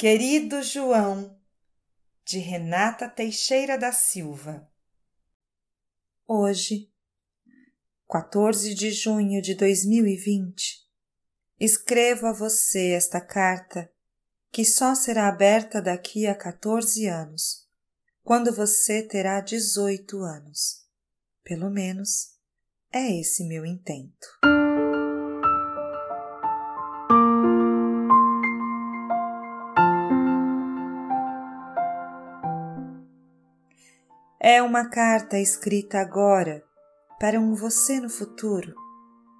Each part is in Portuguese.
Querido João, de Renata Teixeira da Silva. Hoje, 14 de junho de 2020, escrevo a você esta carta que só será aberta daqui a 14 anos, quando você terá 18 anos. Pelo menos é esse meu intento. É uma carta escrita agora para um você no futuro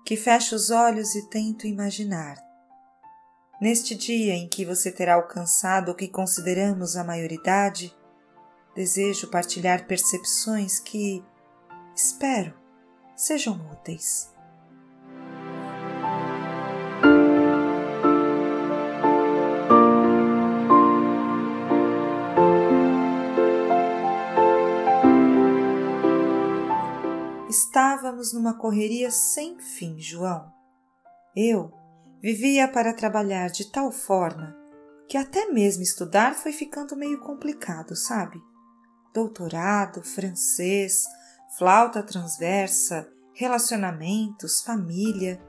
que fecha os olhos e tento imaginar. Neste dia em que você terá alcançado o que consideramos a maioridade, desejo partilhar percepções que, espero, sejam úteis. Estávamos numa correria sem fim, João. Eu vivia para trabalhar de tal forma que até mesmo estudar foi ficando meio complicado, sabe? Doutorado, francês, flauta transversa, relacionamentos, família,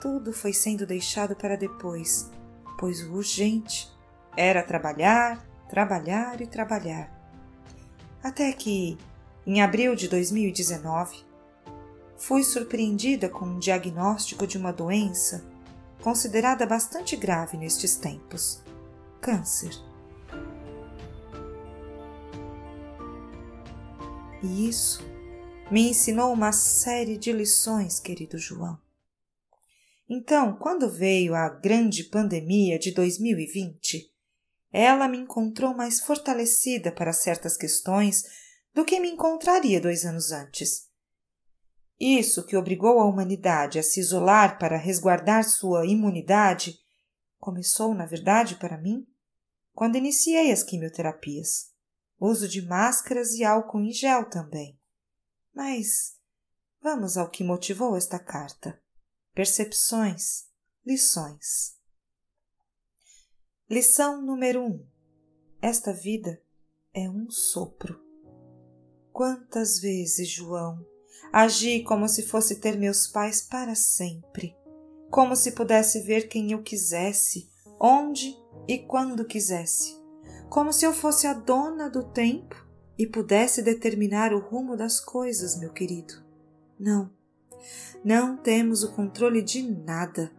tudo foi sendo deixado para depois, pois o urgente era trabalhar, trabalhar e trabalhar. Até que, em abril de 2019, fui surpreendida com um diagnóstico de uma doença considerada bastante grave nestes tempos: câncer. E isso me ensinou uma série de lições, querido João. Então, quando veio a grande pandemia de 2020, ela me encontrou mais fortalecida para certas questões do que me encontraria dois anos antes. Isso que obrigou a humanidade a se isolar para resguardar sua imunidade começou, na verdade, para mim, quando iniciei as quimioterapias. Uso de máscaras e álcool em gel também. Mas vamos ao que motivou esta carta. Percepções, lições. Lição número um. Esta vida é um sopro. Quantas vezes, João, Agi como se fosse ter meus pais para sempre, como se pudesse ver quem eu quisesse, onde e quando quisesse, como se eu fosse a dona do tempo e pudesse determinar o rumo das coisas, meu querido. Não, não temos o controle de nada.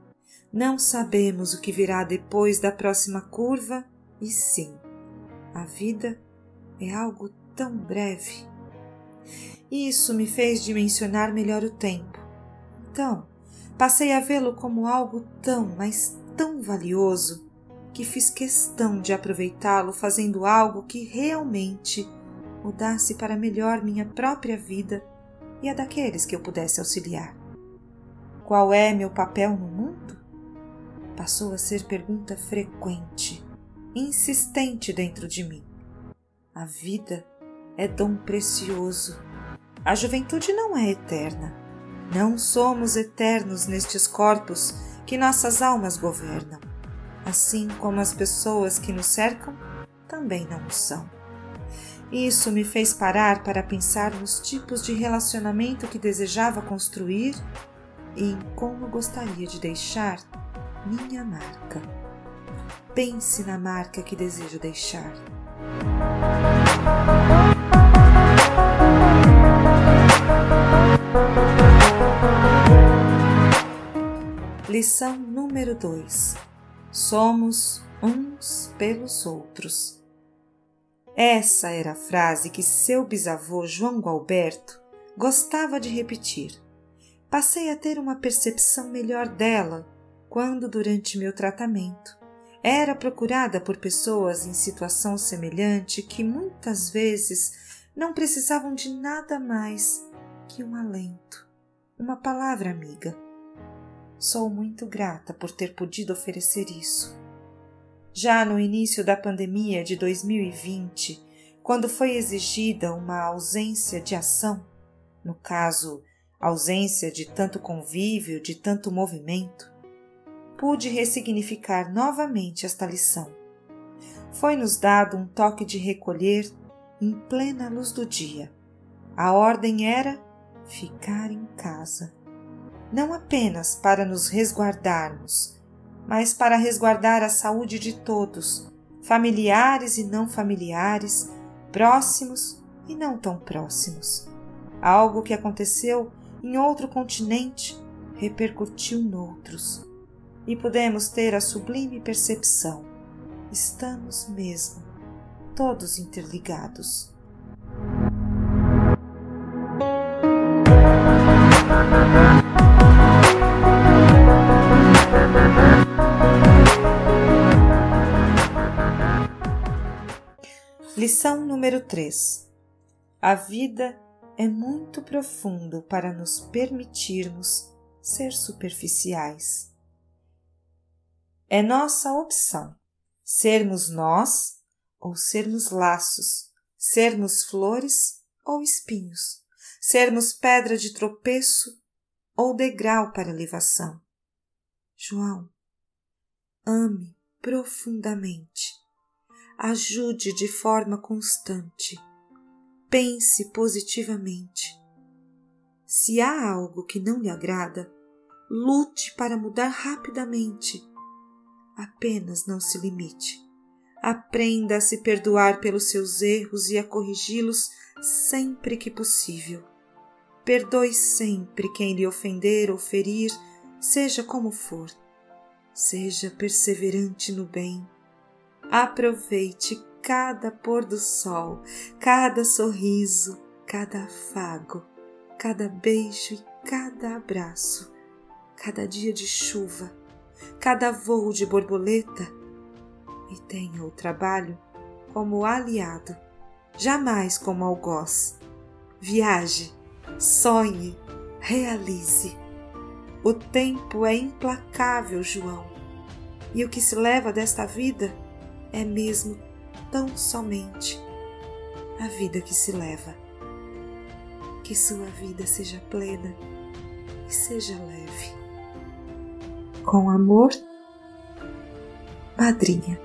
Não sabemos o que virá depois da próxima curva, e sim, a vida é algo tão breve. Isso me fez dimensionar melhor o tempo. Então, passei a vê-lo como algo tão, mas tão valioso, que fiz questão de aproveitá-lo fazendo algo que realmente mudasse para melhor minha própria vida e a daqueles que eu pudesse auxiliar. Qual é meu papel no mundo? Passou a ser pergunta frequente, insistente dentro de mim. A vida é dom precioso a juventude não é eterna. Não somos eternos nestes corpos que nossas almas governam, assim como as pessoas que nos cercam também não o são. Isso me fez parar para pensar nos tipos de relacionamento que desejava construir e em como gostaria de deixar minha marca. Pense na marca que desejo deixar. Lição número 2: Somos uns pelos outros. Essa era a frase que seu bisavô João Gualberto gostava de repetir. Passei a ter uma percepção melhor dela quando, durante meu tratamento, era procurada por pessoas em situação semelhante que muitas vezes não precisavam de nada mais que um alento, uma palavra amiga Sou muito grata por ter podido oferecer isso. Já no início da pandemia de 2020, quando foi exigida uma ausência de ação, no caso, ausência de tanto convívio, de tanto movimento, pude ressignificar novamente esta lição. foi-nos dado um toque de recolher em plena luz do dia. A ordem era ficar em casa, não apenas para nos resguardarmos, mas para resguardar a saúde de todos, familiares e não familiares, próximos e não tão próximos. Algo que aconteceu em outro continente repercutiu noutros, e podemos ter a sublime percepção: estamos mesmo todos interligados. Lição número 3. A vida é muito profundo para nos permitirmos ser superficiais. É nossa opção sermos nós ou sermos laços, sermos flores ou espinhos, sermos pedra de tropeço ou degrau para elevação. João, ame profundamente, ajude de forma constante, pense positivamente. Se há algo que não lhe agrada, lute para mudar rapidamente. Apenas não se limite. Aprenda a se perdoar pelos seus erros e a corrigi-los sempre que possível. Perdoe sempre quem lhe ofender ou ferir, seja como for. Seja perseverante no bem. Aproveite cada pôr do sol, cada sorriso, cada afago, cada beijo e cada abraço, cada dia de chuva, cada voo de borboleta e tenha o trabalho como aliado, jamais como algoz. Viaje sonhe, realize. O tempo é implacável, João, e o que se leva desta vida é mesmo tão somente a vida que se leva. Que sua vida seja plena e seja leve. Com amor, Madrinha.